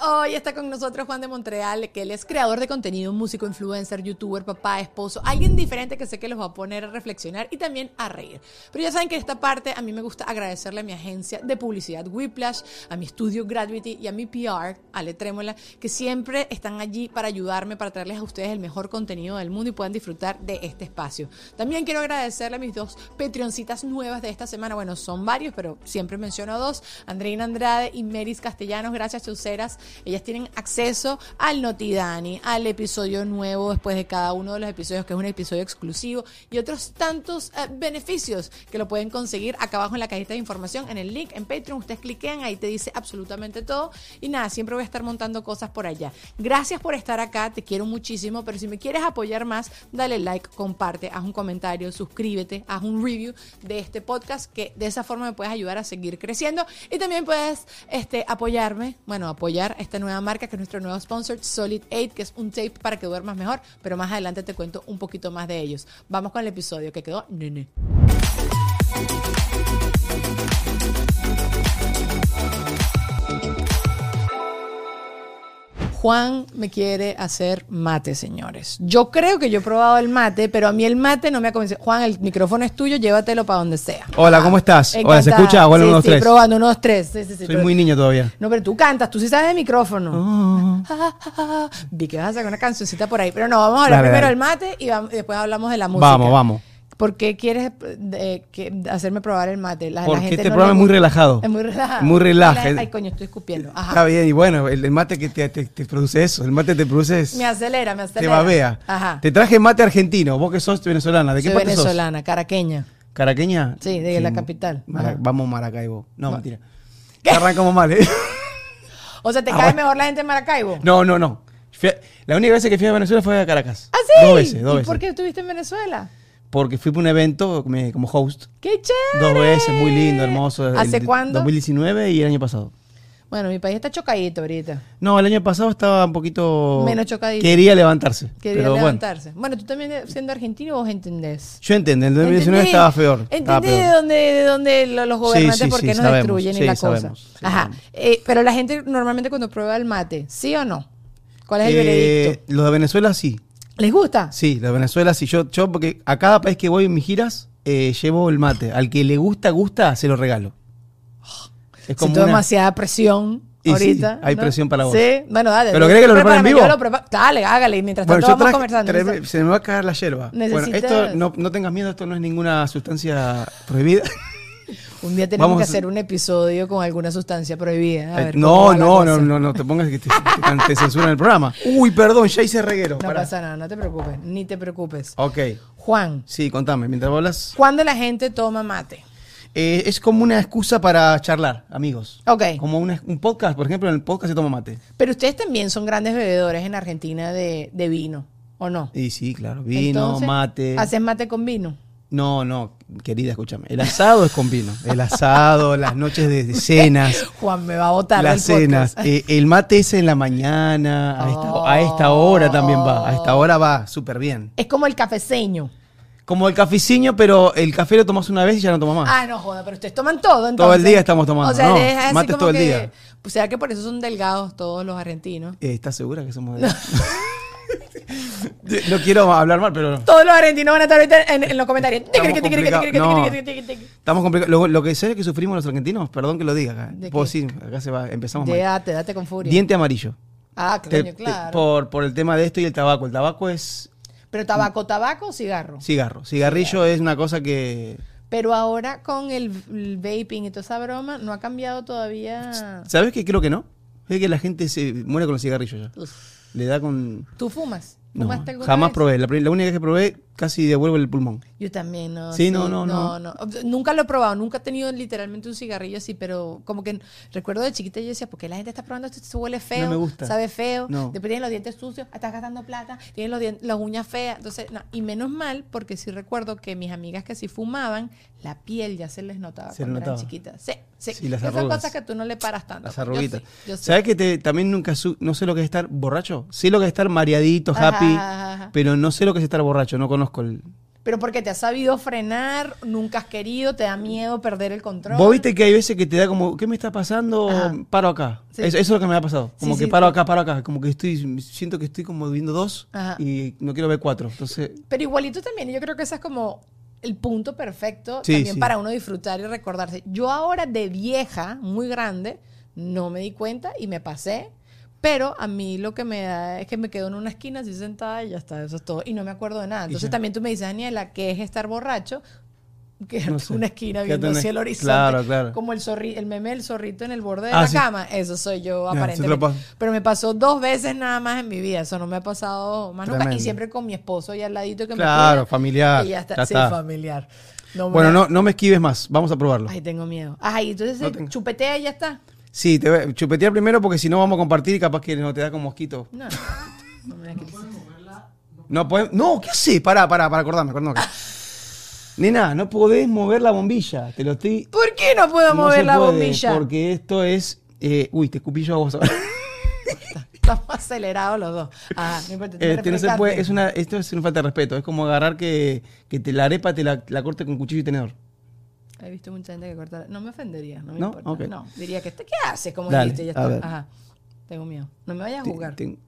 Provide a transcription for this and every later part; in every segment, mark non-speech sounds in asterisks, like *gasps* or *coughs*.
Hoy está con nosotros Juan de Montreal, que él es creador de contenido, músico, influencer, youtuber, papá, esposo, alguien diferente que sé que los va a poner a reflexionar y también a reír. Pero ya saben que esta parte a mí me gusta agradecerle a mi agencia de publicidad Whiplash, a mi estudio Gravity y a mi PR, Ale Trémola, que siempre están allí para ayudarme, para traerles a ustedes el mejor contenido del mundo y puedan disfrutar de este espacio. También quiero agradecerle a mis dos Patreoncitas nuevas de esta semana. Bueno, son varios, pero siempre menciono dos. Andreina Andrade y Meris Castellanos. Gracias, Chauceras. Ellas tienen acceso al Notidani, al episodio nuevo después de cada uno de los episodios, que es un episodio exclusivo, y otros tantos eh, beneficios que lo pueden conseguir acá abajo en la cajita de información, en el link en Patreon. Ustedes cliquen, ahí te dice absolutamente todo. Y nada, siempre voy a estar montando cosas por allá. Gracias por estar acá, te quiero muchísimo, pero si me quieres apoyar más, dale like, comparte, haz un comentario, suscríbete, haz un review de este podcast, que de esa forma me puedes ayudar a seguir creciendo. Y también puedes este, apoyarme, bueno, apoyar esta nueva marca que es nuestro nuevo sponsor, Solid 8, que es un tape para que duermas mejor, pero más adelante te cuento un poquito más de ellos. Vamos con el episodio que quedó nene. Juan me quiere hacer mate, señores. Yo creo que yo he probado el mate, pero a mí el mate no me ha convencido. Juan, el micrófono es tuyo, llévatelo para donde sea. Hola, ¿cómo estás? Hola, ¿se escucha? Hola, sí, unos sí, tres. probando, unos tres. Sí, sí, sí, Soy pero- muy niño todavía. No, pero tú cantas, tú sí sabes de micrófono. Oh. Ja, ja, ja. Vi que vas a sacar una cancioncita por ahí. Pero no, vamos a hablar Dale, primero del mate y, vam- y después hablamos de la música. Vamos, vamos. ¿Por qué quieres eh, que- hacerme probar el mate? La, la Porque gente este no programa es muy relajado. Es muy relajado. Muy relaje. Ay, coño, estoy escupiendo. Ajá. Está bien, y bueno, el, el mate que te, te- te produce eso, el mate te produce Me acelera, me acelera. te babea. Ajá. Te traje mate argentino, vos que sos venezolana, ¿de qué Soy parte venezolana, caraqueña. sos? ¿Caraqueña? Sí, de la capital. Mara- vamos Maracaibo. No, mentira. Arrancamos mal, ¿eh? *laughs* O sea, ¿te Ah, cae bueno. mejor la gente de Maracaibo? No, no, no. A- la única vez que fui a Venezuela fue a Caracas. ¿Ah, sí? Dos veces, dos ¿Y veces. por qué estuviste en Venezuela? Porque fui para un evento como host. ¡Qué chévere! Dos veces, muy lindo, hermoso. ¿Hace El- cuándo? 2019 y el año pasado. Bueno, mi país está chocadito ahorita. No, el año pasado estaba un poquito... Menos chocadito. Quería levantarse. Quería pero levantarse. Bueno. tú también siendo argentino vos entendés. Bueno, yo entendí, el 2019 Entendí. estaba peor. estaba Entendí de dónde, de dónde lo- los gobernantes sí, por qué sí, nos sabemos. destruyen y la cosa. Ajá. Eh, pero la gente normalmente cuando prueba el mate, ¿sí o no? ¿Cuál es el Eh, veredicto? los de Venezuela sí. ¿Les gusta? Sí, de Venezuela sí. Yo, yo porque a cada país que voy en mis giras, eh, llevo el mate. Al que le gusta, gusta, se lo regalo. Es Siento una- demasiada presión Y sí, ahorita. hay ¿no? presión para vos. Sí, bueno, dale. ¿Pero querés que lo prepare en prepárame, vivo? yo lo preparo. Dale, hágale. Y mientras tanto vamos traje, conversando. traeme- se me va a caer la yerba. Bueno, Necesitas- esto no, no tengas miedo, esto no es ninguna sustancia prohibida. Un día tenemos Vamos que a- hacer un episodio con alguna sustancia prohibida. A ver cómo no, no, no, no, no te pongas que te, te- te censuran el programa. Uy, perdón, ya hice reguero. No pará. pasa nada, no te preocupes, ni te preocupes. Ok, Juan, sí, contame, mientras hablas. ¿cuándo la gente toma mate? Eh, es como una excusa para charlar, amigos. Ok. Como una- un podcast, por ejemplo, en el podcast se toma mate. Pero ustedes también son grandes bebedores en Argentina de, de vino, ¿o no? Y sí, claro, vino, Entonces, mate. ¿Haces mate con vino? No, no, querida, escúchame. El asado es con vino. El asado, las noches de, de *laughs* cenas. Juan me va a botar Las cenas. Eh, el mate es en la mañana. A esta, a esta hora también va. A esta hora va súper bien. Es como el cafeceño. Como el cafeciño, pero el café lo tomas una vez y ya no tomas más. Ah, no joda, pero ustedes toman todo entonces. Todo el día estamos tomando, O sea, no, es mates todo el día. O sea, que por eso son delgados todos los argentinos. Eh, ¿Estás segura que somos de No *laughs* quiero hablar mal, pero no. Todos los argentinos van a estar ahorita en, en los comentarios. Estamos complicados. No. Estamos complicados. Lo, lo que sé que sufrimos los argentinos, perdón que lo diga acá. Decir, acá se va, empezamos mal. Date, date con furia. Diente amarillo. Ah, Te- te- claro. por, por el tema de esto y el tabaco. El tabaco es Pero tabaco, tabaco o cigarro. cigarro. Cigarrillo es una cosa que. Pero ahora con el, el vaping y toda esa broma, no ha cambiado todavía. ¿Sabes qué? Creo que no. Es que la gente se muere con los cigarrillos ya. Uf. Le da con. ¿Tú fumas? No, ¿Fumaste alguna jamás vez? probé. La, la única que probé casi devuelvo el pulmón. Yo también, no. Sí, no, no, no. Nunca lo he probado, nunca he tenido literalmente un cigarrillo así, pero como que recuerdo de chiquita yo decía, ¿por qué la gente está probando esto? Esto huele feo, me gusta. sabe feo, No. después tienen los dientes sucios, estás gastando plata, tienen los dien- las uñas feas. Entonces, no. y menos mal, porque sí recuerdo que mis amigas que sí fumaban, la piel ya se les notaba Se cuando le eran notaba. chiquitas. Sí, sí. Sí, las Esas arrugas. cosas que tú no le paras tanto. Las arruguitas. sí, sí. ¿Sabes que te, también nunca su- no sé lo que es estar borracho? Sé lo que es estar mareadito, Ajá, happy, ajá, ajá. pero no sé lo que es estar borracho. No conozco el. Pero porque te has sabido frenar, nunca has querido, te da miedo perder el control. Vos viste que hay veces que te da como, ¿qué me está pasando? Ajá. Paro acá. Sí. Eso, eso es lo que me ha pasado. Como Sí, que sí, paro acá, paro acá. Como que estoy, siento que estoy como viendo dos Ajá. y no quiero ver cuatro. Entonces, Pero igualito también, yo creo que ese es como el punto perfecto también para uno disfrutar y recordarse. Yo ahora de vieja, muy grande, no me di cuenta y me pasé. Pero a mí lo que me da es que me quedo en una esquina así sentada y ya está, eso es todo. Y no me acuerdo de nada. Y Entonces también tú me dices, Daniela, ¿qué es estar borracho? *laughs* Quedarte No sé. una esquina Quédate viendo hacia el horizonte. Claro, claro. Como el, zorri- el meme del zorrito en el borde de Ah, la sí. cama. Eso soy yo aparentemente. Pero me pasó dos veces nada más en mi vida. Eso no me ha pasado más nunca. Y Tremendo. siempre con mi esposo ahí al ladito que Claro, me cuida. familiar, Y ya está. ya sí, está. familiar. No bueno, no, no me esquives más. Vamos a probarlo. Ay, tengo miedo. Ay, entonces No chupetea y ya está. Sí, te voy a chupetear primero porque si no vamos a compartir y capaz que no te da con mosquito. No. no me da crisis. No, podemos- no, ¿qué haces? Pará, pará, para acordarme, acordarme. Nena, no podés mover la bombilla. Te lo estoy. ¿Por qué no puedo no mover se la puede, bombilla? Porque esto es. eh, uy, te escupí yo a vos ahora. Estamos acelerados los dos. Ajá, no importa. te Este, no se refrescaste. puede, es una, esto es una falta de respeto. Es como agarrar que, que te, la arepa te la, la corte con cuchillo y tenedor. He visto mucha gente que corta. No me ofendería, no me ¿No? importa. No, diría que, ¿qué haces? Como Dale, dijiste, ya está. ver. Ajá. Tengo miedo. No me vayas a jugar. te-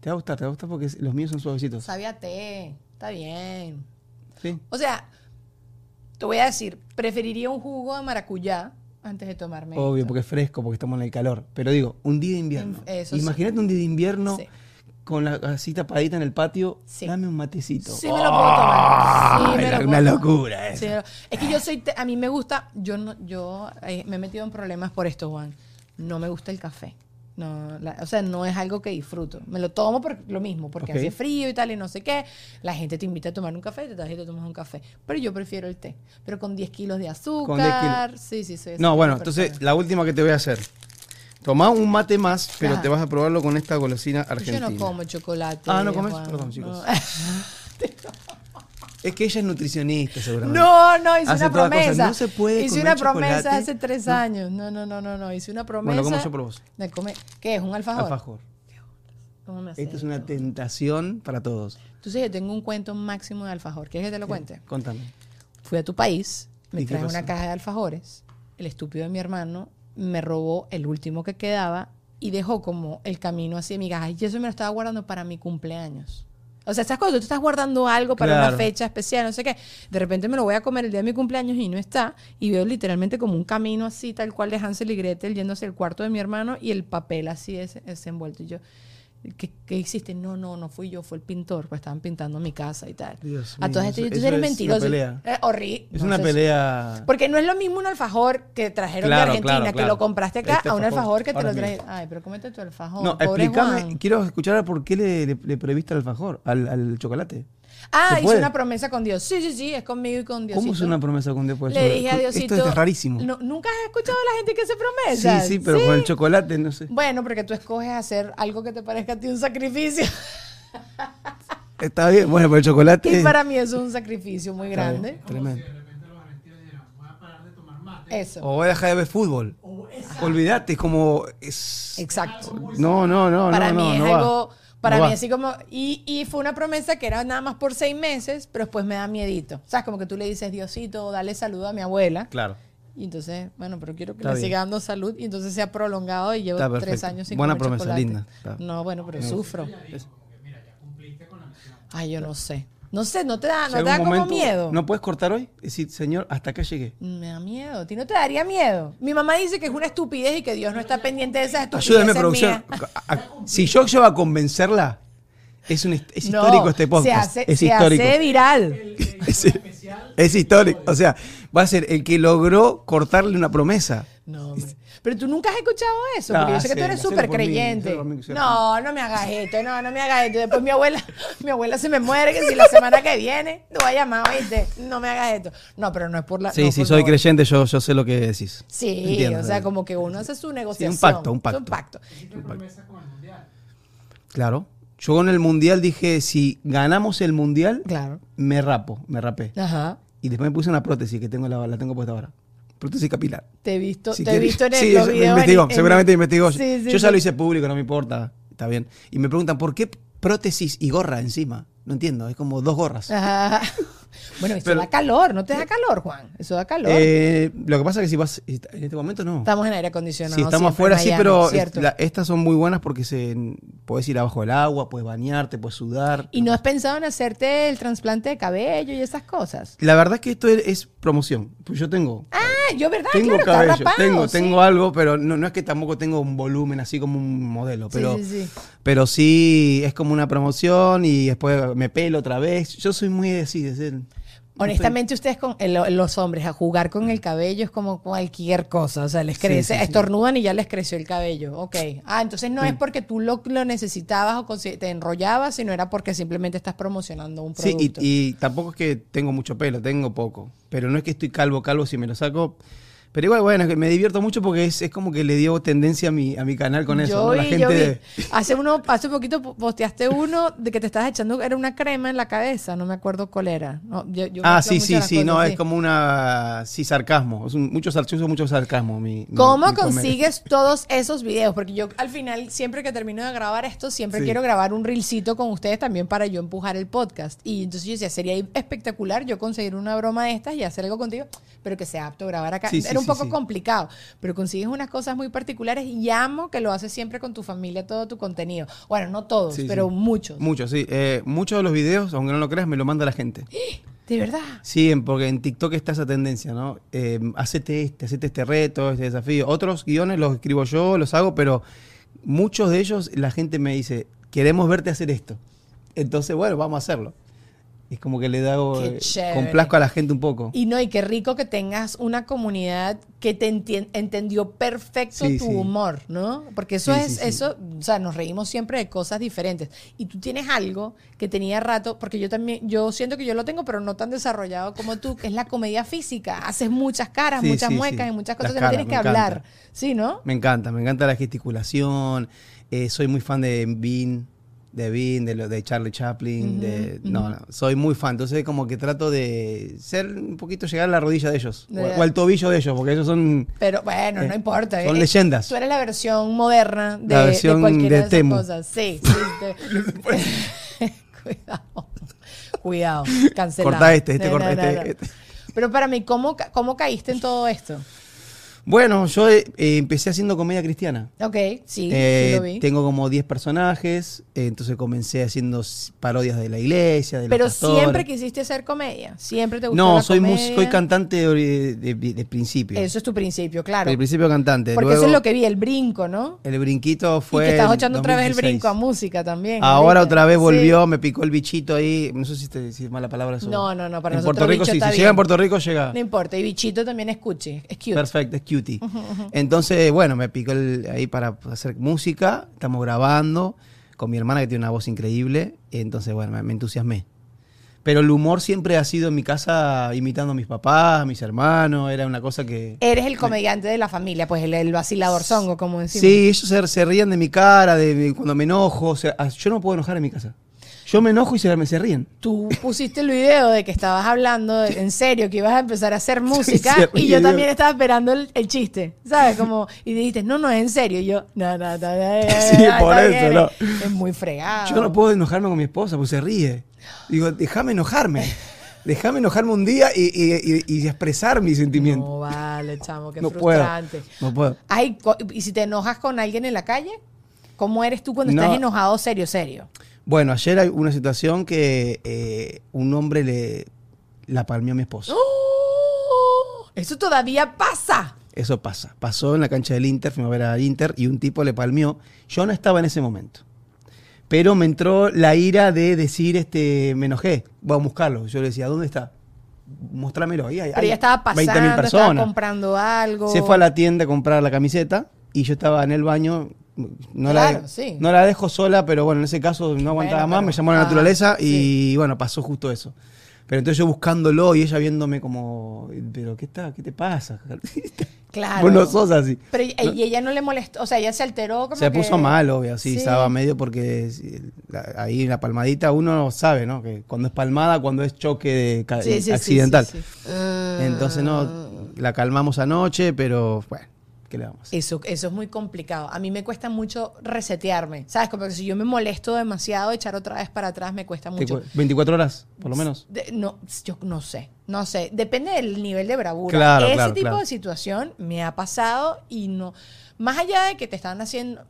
te va a gustar, te va a gustar porque los míos son suavecitos. Sabía té. Está bien. Sí. O sea, te voy a decir, preferiría un jugo de maracuyá antes de tomarme. Obvio, esto. porque es fresco, porque estamos en el calor. Pero digo, un día de invierno. Eso sí. Imagínate un día de invierno Sí. Con la así tapadita en el patio. Sí. Dame un matecito. Sí me lo puedo tomar. Sí me lo puedo una tomar. locura Sí, es que yo soy, te- a mí me gusta, yo no, yo eh, me he metido en problemas por esto, Juan. No me gusta el café. No, la- o sea, no es algo que disfruto. Me lo tomo por lo mismo, porque Ok. hace frío y tal y no sé qué. La gente te invita a tomar un café, te traes y te tomas un café. Pero yo prefiero el té. Pero con 10 kilos de 10 azúcar. Sí, sí, sí. No, bueno, entonces la última que te voy a hacer. Tomá un mate más, pero te vas a probarlo con esta golosina Yo argentina. no como chocolate. Ah, ¿no comes? Juan. Perdón, chicos. No. *laughs* Es que ella es nutricionista, seguramente. No, no, hice Hace una promesa. No se puede Hice una promesa chocolate. hace tres años. No, no, no, no, no. Hice una promesa. Bueno, como yo por vos. de comer- ¿Qué es? ¿Un alfajor? Alfajor. ¿Cómo me Esta es una tentación para todos. Entonces yo tengo un cuento máximo de alfajor. ¿Quieres que te lo cuente? Contame. Fui a tu país, me ¿Y qué traje una caja de alfajores. El estúpido de mi hermano me robó el último que quedaba y dejó como el camino así de mi caja. Y eso me lo estaba guardando para mi cumpleaños. O sea, estas cosas, tú estás guardando algo para una fecha especial, no sé qué. De repente me lo voy a comer el día de mi cumpleaños y no está. Y veo literalmente como un camino así, tal cual de Hansel y Gretel, yendo hacia el cuarto de mi hermano y el papel así ese, ese envuelto. Y yo, ¿qué, qué hiciste? No, no, no fui yo, fue el pintor, pues estaban pintando mi casa y tal. Dios a todas estas, tú eres es una mentiroso. pelea. Eh, horrible. Es No una pelea. porque no es lo mismo un alfajor que trajeron Claro, de Argentina, claro, que lo compraste acá, Este a un alfajor que te lo traes. Ay, pero cómete tu alfajor. No, pobre explícame. Juan. Quiero escuchar por qué le, le, le prohibiste al alfajor, al, al chocolate. Ah, ¿Se hice una promesa con Dios. Sí, sí, sí, es conmigo y con Diosito. ¿Cómo es una promesa con después? Le dije a Diosito. Esto es rarísimo. No, ¿Nunca has escuchado a la gente que hace sí, promesas? sí, pero con el chocolate, no sé. Bueno, porque tú escoges hacer algo que te parezca a ti un sacrificio. *laughs* Está bien, bueno, pero el chocolate. Y para mí eso es un sacrificio muy está bien, grande. Tremendo. Eso. O voy a dejar de ver fútbol. Olvídate, es como. Es... Exacto. No, no, no. para no, mí no, es no va. Para No mí va. así como, y, y fue una promesa que era nada más por seis meses, pero después me da miedito. ¿Sabes? Como que tú le dices, Diosito, dale saludo a mi abuela. Claro. Y entonces, bueno, pero quiero que Está le bien. siga dando salud. Y entonces se ha prolongado y llevo tres años sin Buena comer promesa, chocolate. linda. Está. No, bueno, pero sufro. Ay, yo no sé. No sé, no te da, no te da como miedo. ¿No puedes cortar hoy? Es decir, señor, hasta acá llegué. Me da miedo. ¿A ti no te daría miedo? Mi mamá dice que es una estupidez y que Dios no está pendiente de esas estupideces Ayúdame, producción. Si yo llego a convencerla, es, un, es No, histórico este podcast. Se hace, es se histórico. hace viral. *laughs* Es, es histórico. O sea, va a ser el que logró cortarle una promesa. No, hombre. Pero tú nunca has escuchado eso, porque Ah, yo sé que tú eres súper creyente. mí, No, no me hagas esto, no, no me hagas esto. Después mi abuela, *laughs* mi abuela se me muere, que si la semana que viene te voy a llamar, oíste, no me hagas esto. No, pero no es por la... Sí, no, sí, soy creyente, yo, yo sé lo que decís. Sí, Entiendo, o sea, como que uno hace su negociación. pacto, un Es un pacto. pacto. Claro. Yo con el mundial dije, si ganamos el mundial, Claro. me rapo, me rapé. Ajá. Y después me puse una prótesis que tengo la, la tengo puesta ahora. Prótesis capilar. Te he visto, Si te he visto en el sí, los videos. investigó, en- seguramente investigó. Sí, sí, Yo ya lo hice público, no me importa. Está bien. Y me preguntan, ¿por qué prótesis y gorra encima? No entiendo, es como dos gorras. Ajá. *laughs* Bueno, eso Pero- da calor, ¿no te da calor, Juan? Eso da calor. Eh, lo que pasa es que si vas, en este momento no. estamos en aire acondicionado. Si estamos afuera, sí, pero la- estas son muy buenas porque se, puedes ir abajo del agua, puedes bañarte, puedes sudar. ¿Y no has pensado en hacerte el trasplante de cabello y esas cosas? La verdad es que esto es, es promoción. Pues yo tengo, Ah, yo, ¿verdad? tengo claro, cabello, rapado, tengo, sí. tengo algo, pero no, no es que tampoco tengo un volumen así como un modelo, pero sí, sí, sí. pero sí es como una promoción y después me pelo otra vez. Yo soy muy así, de ser. Honestamente, ustedes con el- los hombres a jugar con el cabello es como cualquier cosa. O sea, les Sí, crece, sí, sí. estornudan y ya les creció el cabello. Ok. Ah, entonces no es porque tú lo, lo necesitabas o te enrollabas, sino era porque simplemente estás promocionando un Sí, producto. y, y tampoco es que tengo mucho pelo, tengo poco. Pero no es que estoy calvo, calvo, si me lo saco. Pero igual, bueno, es que me divierto mucho porque es, es como que le dio tendencia a mi, a mi canal con eso. yo ¿no? La vi, gente. yo vi. Hace, uno, hace poquito po- posteaste uno de que te estabas echando, era una crema en la cabeza, no me acuerdo cuál era. No, yo- yo Ah, sí, sí, sí, no, es como una. Sí, sarcasmo. Es un, mucho, sar- yo uso mucho sarcasmo. Mi, ¿Cómo mi consigues todos esos videos? Porque yo al final, siempre que termino de grabar esto, siempre Sí. quiero grabar un reelcito con ustedes también para yo empujar el podcast. Y entonces yo decía, sería espectacular yo conseguir una broma de estas y hacer algo contigo, pero que sea apto a grabar acá. Sí, sí, Era un poco sí. complicado, pero consigues unas cosas muy particulares y amo que lo haces siempre con tu familia, todo tu contenido. Bueno, no todos, Sí, pero sí. muchos. Muchos, sí. Eh, muchos de los videos, aunque no lo creas, me lo manda la gente. *gasps* De verdad. Sí, porque en TikTok está esa tendencia, ¿no? Eh, hacete este, hacete este reto, este desafío. Otros guiones los escribo yo, los hago, pero muchos de ellos la gente me dice, queremos verte hacer esto. Entonces, bueno, vamos a hacerlo. Es como que le da, eh, complazco a la gente un poco. Y no, y qué rico que tengas una comunidad que te entendió perfecto Sí, tu sí. humor, ¿no? Porque eso Sí, es, eso, o sea, nos reímos siempre de cosas diferentes. Y tú tienes algo que tenía rato, porque yo también, yo siento que yo lo tengo, pero no tan desarrollado como tú, que es la comedia física. Haces muchas caras, muchas muecas y muchas cosas Las que no caras, tienes que encanta. hablar. Sí, ¿no? Me encanta, me encanta la gesticulación. eh, soy muy fan de Bean, de Bean, de, de Charlie Chaplin. de, no, no, soy muy fan. Entonces, como que trato de ser un poquito llegar a la rodilla de ellos. O, De- o al tobillo de ellos, porque ellos son. Pero bueno, no Eh, importa. son eh, leyendas. Tú eres la versión moderna de, La de versión cualquiera de de, esas Temu. cosas. Sí, *laughs* sí. *laughs* Cuidado. Cuidado. *laughs* Cancelado. Corta este, este, No, corta no, este, este. Pero para mí, ¿cómo, ¿cómo caíste en todo esto? Bueno, yo eh, empecé haciendo comedia cristiana. Ok, sí, Eh, sí lo vi. tengo como 10 personajes, eh, entonces comencé haciendo parodias de la iglesia, de Pero siempre quisiste hacer comedia. Siempre te gustó No, la soy, comedia. soy cantante de, de- principio. Eso es tu principio, claro. De principio cantante. Porque Luego, eso es lo que vi, el brinco, ¿no? El brinquito fue. y que estás echando otra vez el 2016. brinco a música también. Ahora ahorita. otra vez Sí. volvió, me picó el bichito ahí. No sé si, te, si es mala palabra eso. No, no, no, para en nosotros Puerto Rico bicho sí. está Si llega en. Puerto Rico llega. No importa, y bichito también es cuchi, es cute. Perfecto, es Entonces, bueno, me picó el- ahí para hacer música. Estamos grabando con mi hermana que tiene una voz increíble. Entonces, bueno, me, me entusiasmé. Pero el humor siempre ha sido en mi casa imitando a mis papás, a mis hermanos. Era una cosa que. Eres el comediante de la familia, pues el, el vacilador zongo, como decimos. Sí, ellos se, se rían de mi cara, de mi- cuando me enojo. O sea, yo no puedo enojar en mi casa. Yo me enojo y se, me se ríen. Tú pusiste el video de que estabas hablando de- en serio, que ibas a empezar a hacer música y yo también estaba esperando el, el chiste, ¿sabes? Como, y dijiste, no, no, es en serio. Y yo, no, no, no, no, no, Sí, no, por eso, bien, no. Es, muy fregado. Yo no puedo enojarme con mi esposa porque se ríe. Digo, déjame enojarme. Déjame enojarme un día y, y- y- y expresar mis sentimientos. No, vale, chamo, qué No puedo. frustrante. No puedo. Ay, ¿y si te enojas con alguien en la calle? ¿Cómo eres tú cuando No. estás enojado serio, serio? Bueno, ayer hay una situación que eh, un hombre le la palmeó a mi esposa. ¡Oh! Eso todavía pasa. Eso pasa. Pasó en la cancha del Inter, fuimos a ver al Inter y un tipo le palmeó. Yo no estaba en ese momento. Pero me entró la ira de decir, este, me enojé, voy a buscarlo. Yo le decía, ¿dónde está? Mostrámelo. Ahí hay, Pero hay ya estaba 20.000 pasando, estaba personas. comprando algo. Se fue a la tienda a comprar la camiseta y yo estaba en el baño. No, Claro, la, sí. no la dejo sola, pero bueno, en ese caso no aguantaba Bueno, más, pero- me llamó la ah, naturaleza sí. y bueno, pasó justo eso. Pero entonces yo buscándolo y ella viéndome como, pero ¿qué, está, qué te pasa? *laughs* Claro. Vos no sos así. Pero y, y ella no le molestó, o sea, ella se alteró como Se que- puso mal, obvio, sí, Sí. estaba medio porque ahí en la palmadita uno sabe, ¿no? Que cuando es palmada, cuando es choque de Sí, accidental. Entonces no, la calmamos anoche, pero bueno, ¿qué le vamos? Eso, eso es muy complicado. A mí me cuesta mucho resetearme. ¿Sabes? Como que si yo me molesto demasiado, echar otra vez para atrás me cuesta ¿Te mucho. cu- 24 horas, por lo menos. De- no, yo no sé, no sé. Depende del nivel de bravura. Claro, Ese claro, tipo claro. de situación me ha pasado y no. Más allá de que te están haciendo,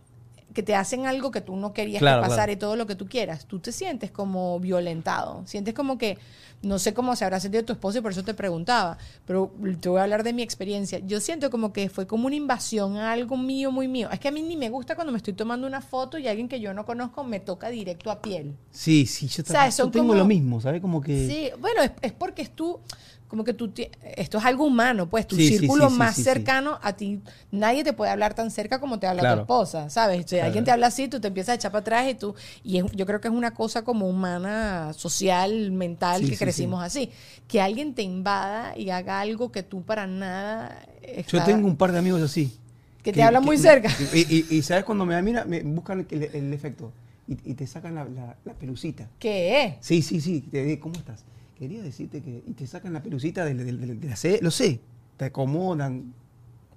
que te hacen algo que tú no querías Claro, que pasara claro. y todo lo que tú quieras, tú te sientes como violentado. Sientes como que, no sé cómo se habrá sentido tu esposo y por eso te preguntaba, pero te voy a hablar de mi experiencia. Yo siento como que fue como una invasión a algo mío, muy mío. Es que a mí ni me gusta cuando me estoy tomando una foto y alguien que yo no conozco me toca directo a piel. Sí, sí, yo, sea, yo tengo como- lo mismo, ¿sabes? Como que... Sí, bueno, es, es porque es tú, como que tú, esto es algo humano, pues tu Sí, círculo sí, sí, más cercano a ti, nadie te puede hablar tan cerca como te habla Claro. tu esposa, ¿sabes? Si Claro. alguien te habla así, tú te empiezas a echar para atrás y tú, y es- yo creo que es una cosa como humana, social, mental, que crecimos así. Que alguien te invada y haga algo que tú para nada... Yo tengo un par de amigos así. Que te hablan muy cerca. *laughs* Y, y- y ¿sabes cuando me mira? Me buscan el, el efecto. Y, y te sacan la, la- la pelucita. ¿Qué es? Sí, sí, sí. Te digo, ¿Cómo estás? Quería decirte que... Y te sacan la pelucita de, de- de- de la C. Lo sé. Te acomodan.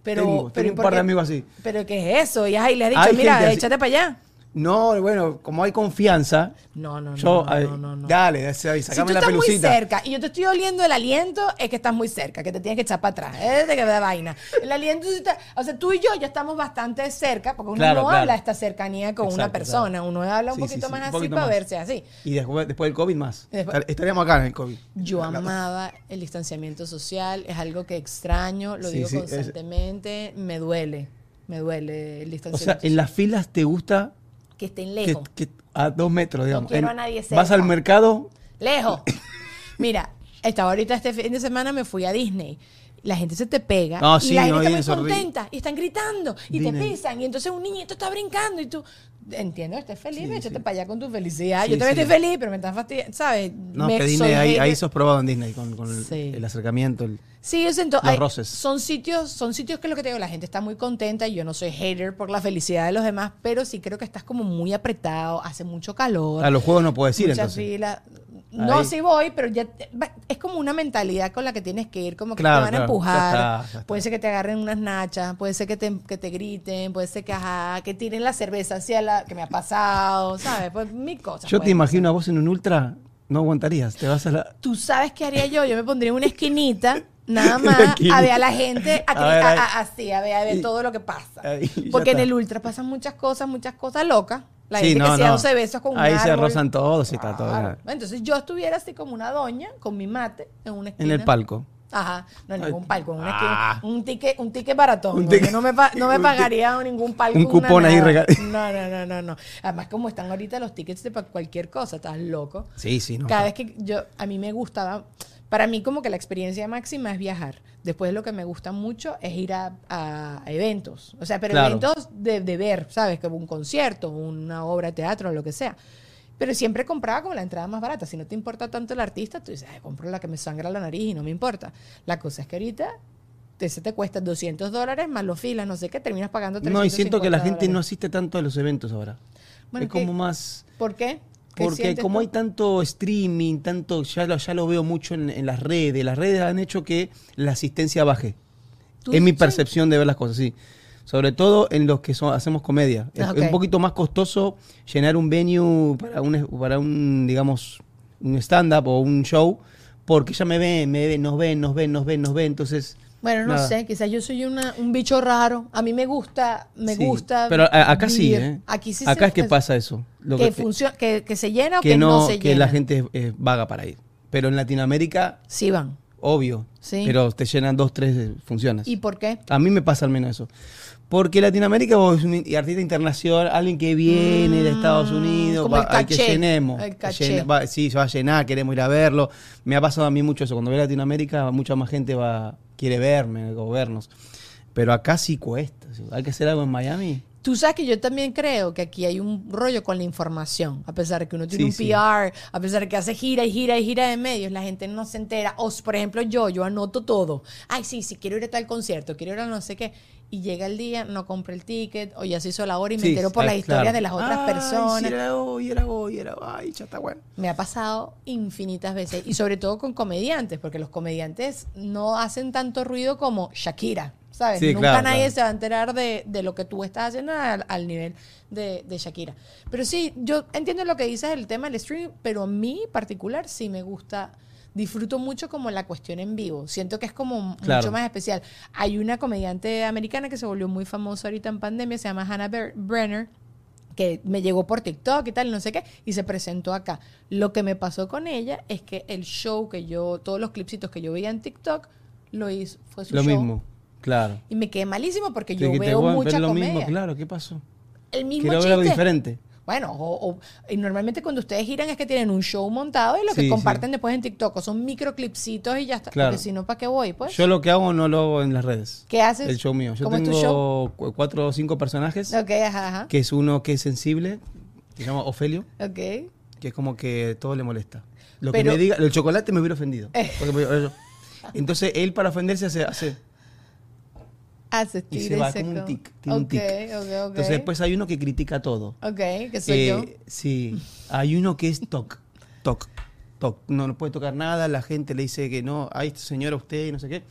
Pero, tengo, pero tengo ¿y un par de amigos así. ¿Pero qué es eso? Y ay, le has dicho, Hay mira, échate para allá. No, bueno, como hay confianza, No, no, no. yo... no, no, no, no. Dale, dale, Si sacame tú la estás muy cerca y yo te estoy oliendo el aliento, es que estás muy cerca, que te tienes que echar para atrás. Es de que da vaina. El aliento, o sea, tú y yo ya estamos bastante cerca, porque uno Claro, no claro. habla esta cercanía con una persona, claro. uno habla un Sí, poquito sí, más un así poquito para más. verse así. Y después, después del COVID más. Después- Estaríamos acá en el COVID. Yo amaba el distanciamiento social, es algo que extraño, lo digo es- constantemente, me duele, me duele el O distanciamiento sea, en las filas te gusta que estén lejos. que a dos metros, digamos. quiero En- a nadie Vas cerca. al mercado, Lejos. *coughs* Mira, estaba ahorita este fin de semana me fui a Disney. La gente se te pega No, y sí, la gente no, está muy es contenta y están gritando y te pisan y entonces un niñito está brincando y tú entiendo, estés feliz, Sí, échate sí. para allá con tu felicidad. Yo también estoy feliz, pero me estás fastidiando, ¿sabes? no, Me- que Disney, ahí, ahí sos probado en Disney con, con el, el acercamiento. el- Sí, yo siento. Los hay- roces. Son sitios, son sitios que lo que te digo, la gente está muy contenta y yo no soy hater por la felicidad de los demás, pero sí creo que estás como muy apretado, hace mucho calor. a los juegos no puedes ir, entonces. fila. No, sí voy, pero ya te- es como una mentalidad con la que tienes que ir, como que Claro, te van a empujar. ya está, ya está. Puede ser que te agarren unas nachas, puede ser que te, que te griten, puede ser que, ajá, que tiren la cerveza hacia la que me ha pasado, ¿sabes? Pues mil cosas. Yo te imagino a vos en un ultra, no aguantarías. Te vas a la. ¿Tú sabes qué haría yo? Yo me pondría en una esquinita, *laughs* nada más, a ver a la gente, a, A ver, a- así, a ver, a ver Y- todo lo que pasa. Porque en el ultra pasan muchas cosas, muchas cosas locas. La Sí, gente no, que se no. besos con un Ahí se árbol. rozan todos y está todo. Claro. Entonces yo estuviera así como una doña, con mi mate, en una esquina. En el palco. Ajá, no en ningún palco, en una Ah. esquina. Un ticket, un ticket baratón. Un ¿no? ticket- Yo no me, no me *laughs* un pagaría ningún palco. un cupón ahí nada. regal- No, no, no, no, no. Además, como están ahorita los tickets de cualquier cosa, estás loco. Sí, sí, no. Cada vez que yo, a mí me gustaba, para mí como que la experiencia máxima es viajar. Después lo que me gusta mucho es ir a, a eventos. O sea, pero Claro. eventos de, de ver, ¿sabes? Como un concierto, una obra de teatro, lo que sea. Pero siempre compraba como la entrada más barata. Si no te importa tanto el artista, tú dices, "Ay, compro la que me sangra la nariz y no me importa. La cosa es que ahorita ese te cuesta 200 dólares más los filas, no sé qué, terminas pagando 350 No, y siento que la gente no asiste tanto a los eventos ahora. Bueno, es que- como más. ¿Por qué? ¿Qué Porque como hay tanto streaming, tanto, ya lo, ya lo veo mucho en, en las redes, las redes han hecho que la asistencia baje. Es mi percepción de ver las cosas, sí. Sobre todo en los que son- hacemos comedia. Es, Ah, es un poquito más costoso llenar un venue para un, para un digamos, un stand-up o un show, porque ya me ven, me ven, nos ven, nos ven, nos ven, nos ven. Entonces, Bueno, no nada. sé, quizás yo soy una, un bicho raro. A mí me gusta, me Sí, gusta. Pero a- acá sí, vivir. ¿eh? Aquí sí Acá se- es que pasa eso. Lo que, que, funciona, que, que se llena o que que no, se que llena. la gente es, es vaga para ir. Pero en Latinoamérica, Sí van. obvio. Sí. Pero te llenan dos, tres eh, funciones. ¿Y por qué? A mí me pasa al menos eso. Porque Latinoamérica vos es un in- artista internacional, alguien que viene de Estados Unidos, Mm, como va, el hay que caché, llenemos. el caché. Llena- va- sí, se va a llenar, queremos ir a verlo. Me ha pasado a mí mucho eso. Cuando voy a Latinoamérica, mucha más gente va quiere verme o vernos. Pero acá sí cuesta. Hay que hacer algo en Miami. Tú sabes que yo también creo que aquí hay un rollo con la información. A pesar de que uno tiene Sí, un sí. PR, a pesar de que hace gira y gira y gira de medios, la gente no se entera. O, por ejemplo, yo, yo anoto todo. Ay, sí, sí, quiero ir a tal concierto, quiero ir a no sé qué. Y llega el día, no compré el ticket, o ya se hizo la hora y me Sí, entero por eh, las historias claro. de las otras Ay, personas. era hoy, era hoy, era Ay, ya está bueno. Me ha pasado infinitas veces y sobre todo con comediantes, porque los comediantes no hacen tanto ruido como Shakira, ¿sabes? Sí, Nunca claro, nadie claro. se va a enterar de, de lo que tú estás haciendo al, al nivel de, de Shakira. Pero sí, yo entiendo lo que dices del tema del streaming, pero a mí particular sí me gusta. Disfruto mucho como la cuestión en vivo. Siento que es como Claro. mucho más especial. Hay una comediante americana que se volvió muy famosa ahorita en pandemia, se llama Hannah Ber- Brenner, que me llegó por TikTok y tal, no sé qué, y se presentó acá. Lo que me pasó con ella es que el show que yo, todos los clipsitos que yo veía en TikTok, lo hizo, fue su Lo show. mismo, claro. Y me quedé malísimo porque yo veo voy a mucha ver lo comedia. mismo, claro. ¿Qué pasó? El mismo Quiero ver chiste. algo diferente. Bueno, o, o- y normalmente cuando ustedes giran es que tienen un show montado y lo que comparten sí. después en TikTok o son microclipsitos y ya está. Claro. Porque si no, ¿para qué voy? Pues. Yo lo que hago no lo hago en las redes. ¿Qué haces? El show mío. Yo ¿Cómo es tu tengo cu- cuatro o cinco personajes, Ok, ajá, ajá. que es uno que es sensible, que se llama Ofelio, Ok. que es como que todo le molesta. Lo Pero- que me diga, el chocolate me hubiera ofendido. Eh. Porque me- yo- Entonces él para ofenderse hace, hace Haces y se va se como un tic, tiene un tic. ok, ok. Entonces después hay uno que critica todo. Ok, que soy yo. Eh, Sí, hay uno que es toc, toc, toc. No, no puede tocar nada, la gente le dice que no, ay, señora, usted, y no sé qué.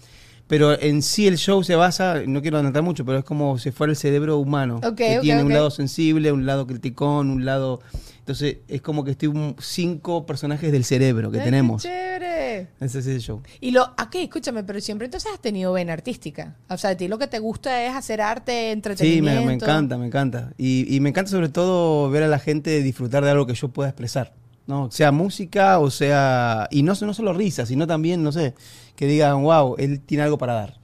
Pero en sí el show se basa, no quiero adelantar mucho, pero es como si fuera el cerebro humano. Ok, que tiene un lado sensible, un lado criticón, un lado... Entonces es como que estoy un- cinco personajes del cerebro que Ay, qué tenemos. chévere. Ese es el show. Y lo, ok, escúchame, pero siempre entonces has tenido vena artística. O sea, a ti lo que te gusta es hacer arte, Sí, entretenimiento. me, me encanta, me encanta. Y, y me encanta sobre todo ver a la gente disfrutar de algo que yo pueda expresar. ¿No? Sea música o sea... Y no, no solo risa, sino también, no sé, que digan, wow, él tiene algo para dar.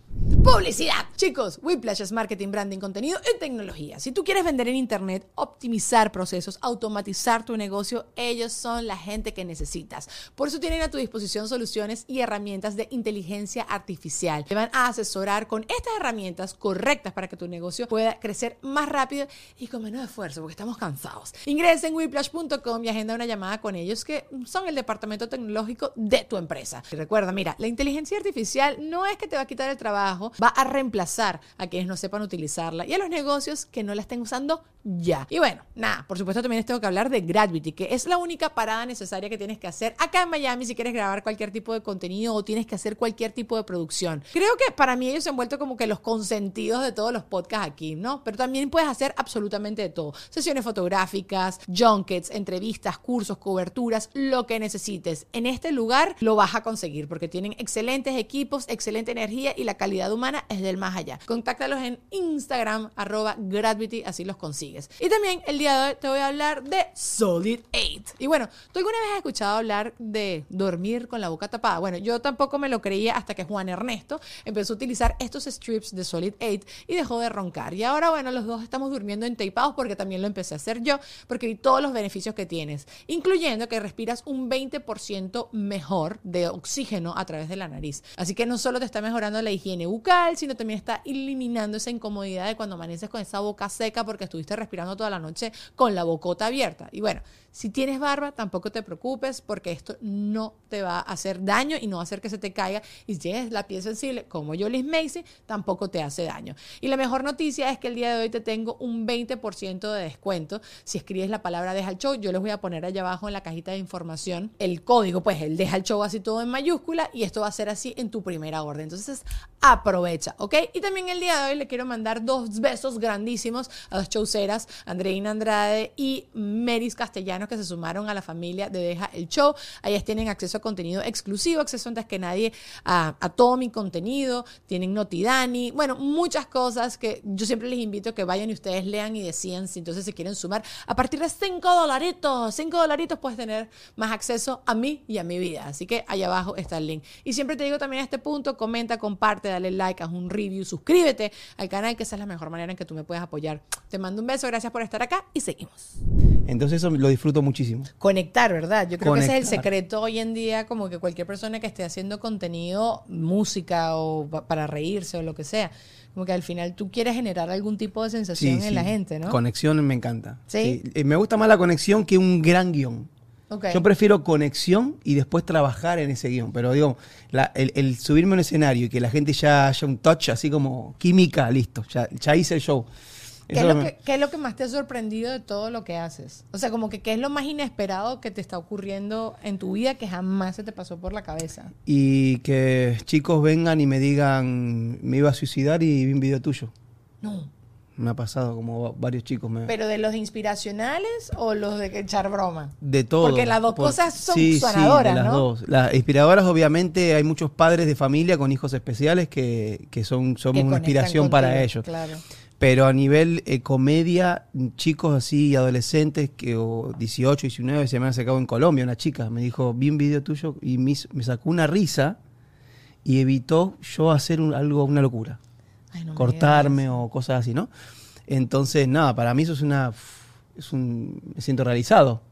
Publicidad. Chicos, Whiplash es marketing, branding, contenido y tecnología. Si tú quieres vender en internet, optimizar procesos, automatizar tu negocio, ellos son la gente que necesitas. Por eso tienen a tu disposición soluciones y herramientas de inteligencia artificial. Te van a asesorar con estas herramientas correctas para que tu negocio pueda crecer más rápido y con menos esfuerzo, porque estamos cansados. Ingresa en whiplash.com y agenda una llamada con ellos que son el departamento tecnológico de tu empresa. Y recuerda, mira, la inteligencia artificial no es que te va a quitar el trabajo, va a reemplazar a quienes no sepan utilizarla y a los negocios que no la estén usando ya. Y bueno, nada, por supuesto también les tengo que hablar de Gravity, que es la única parada necesaria que tienes que hacer acá en Miami si quieres grabar cualquier tipo de contenido o tienes que hacer cualquier tipo de producción. Creo que para mí ellos se han vuelto como que los consentidos de todos los podcasts aquí, ¿no? Pero también puedes hacer absolutamente de todo. Sesiones fotográficas, junkets, entrevistas, cursos, coberturas, lo que necesites. En este lugar lo vas a conseguir porque tienen excelentes equipos, excelente energía y la calidad humana es del más allá. Contáctalos en Instagram, arroba Gravity, así los consigues. Y también el día de hoy te voy a hablar de Solid 8. Y bueno, ¿tú alguna vez has escuchado hablar de dormir con la boca tapada? Bueno, yo tampoco me lo creía hasta que Juan Ernesto empezó a utilizar estos strips de Solid 8 y dejó de roncar. Y ahora, bueno, los dos estamos durmiendo entapados porque también lo empecé a hacer yo, porque vi todos los beneficios que tienes, incluyendo que respiras un 20% mejor de oxígeno a través de la nariz. Así que no solo te está mejorando la higiene bucal, sino también está eliminando esa incomodidad de cuando amaneces con esa boca seca porque estuviste respirando toda la noche con la bocota abierta. Y bueno, si tienes barba, tampoco te preocupes porque esto no te va a hacer daño y no va a hacer que se te caiga. Y si tienes la piel sensible, como yo, Liz Macy, tampoco te hace daño. Y la mejor noticia es que el día de hoy te tengo un 20% de descuento. Si escribes la palabra Deja el Show, yo les voy a poner allá abajo en la cajita de información el código, pues el Deja el Show así todo en mayúscula y esto va a ser así en tu primera orden. Entonces aprovecha, ¿ok? Y también el día de hoy le quiero mandar dos besos grandísimos a dos showceras, Andreina Andrade y Meris Castellanos, que se sumaron a la familia de Deja el Show. Ellas tienen acceso a contenido exclusivo, acceso antes que nadie a, todo mi contenido, tienen Notidani, bueno, muchas cosas que yo siempre les invito a que vayan y ustedes lean y decidan si entonces se quieren sumar. A partir de 5 dolaritos, 5 dolaritos puedes tener más acceso a mí y a mi vida. Así que allá abajo está el link. Y siempre te digo también a este punto, comenta, comparte, dale like, haz un review, suscríbete al canal, que esa es la mejor manera en que tú me puedes apoyar. Te mando un beso, gracias por estar acá y seguimos. Entonces eso lo disfruto muchísimo. Conectar, ¿verdad? Yo creo que ese es el secreto hoy en día, como que cualquier persona que esté haciendo contenido, música o pa- para reírse o lo que sea, como que al final tú quieres generar algún tipo de sensación en la gente, ¿no? Conexión me encanta. ¿Sí? Eh, Me gusta más la conexión que un gran guion. Yo prefiero conexión y después trabajar en ese guion. Pero digo, la- el, el subirme a un escenario y que la gente ya haya un touch así como química, listo, ya, ya hice el show. ¿Qué es, lo que, qué es lo que más te ha sorprendido de todo lo que haces? O sea, como que qué es lo más inesperado que te está ocurriendo en tu vida que jamás se te pasó por la cabeza. Y que chicos vengan y me digan, me iba a suicidar y vi un video tuyo. No. Me ha pasado como va- varios chicos. Me, ¿Pero de los inspiracionales o los de echar broma? de todo. Porque las dos Por- cosas son sí, sanadoras, sí, de las ¿no? dos. Las inspiradoras, obviamente, hay muchos padres de familia con hijos especiales que, que son, somos Que una inspiración para ellos. Claro. Pero a nivel eh, comedia, chicos así, adolescentes, que o 18, 19, se me han sacado en Colombia, una chica, me dijo, vi un video tuyo y me, me sacó una risa y evitó yo hacer un- algo, una locura. Ay, no me cortarme o cosas así, ¿no? Entonces, nada, para mí eso es una... Es un, me siento realizado